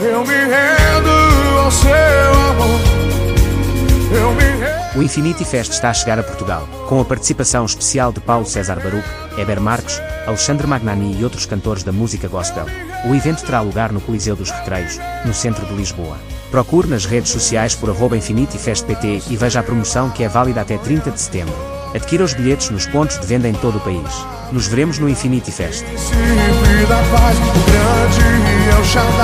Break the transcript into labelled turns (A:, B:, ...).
A: Eu me rendo ao seu amor. Eu me rendo.
B: O Infinity Fest está a chegar a Portugal, com a participação especial de Paulo César Baruch, Heber Marques, Alexandre Magnani e outros cantores da música gospel. O evento terá lugar no Coliseu dos Recreios, no centro de Lisboa. Procure nas redes sociais por arroba InfinityFestPT e veja a promoção que é válida até 30 de setembro. Adquira os bilhetes nos pontos de venda em todo o país. Nos veremos no Infinity Fest.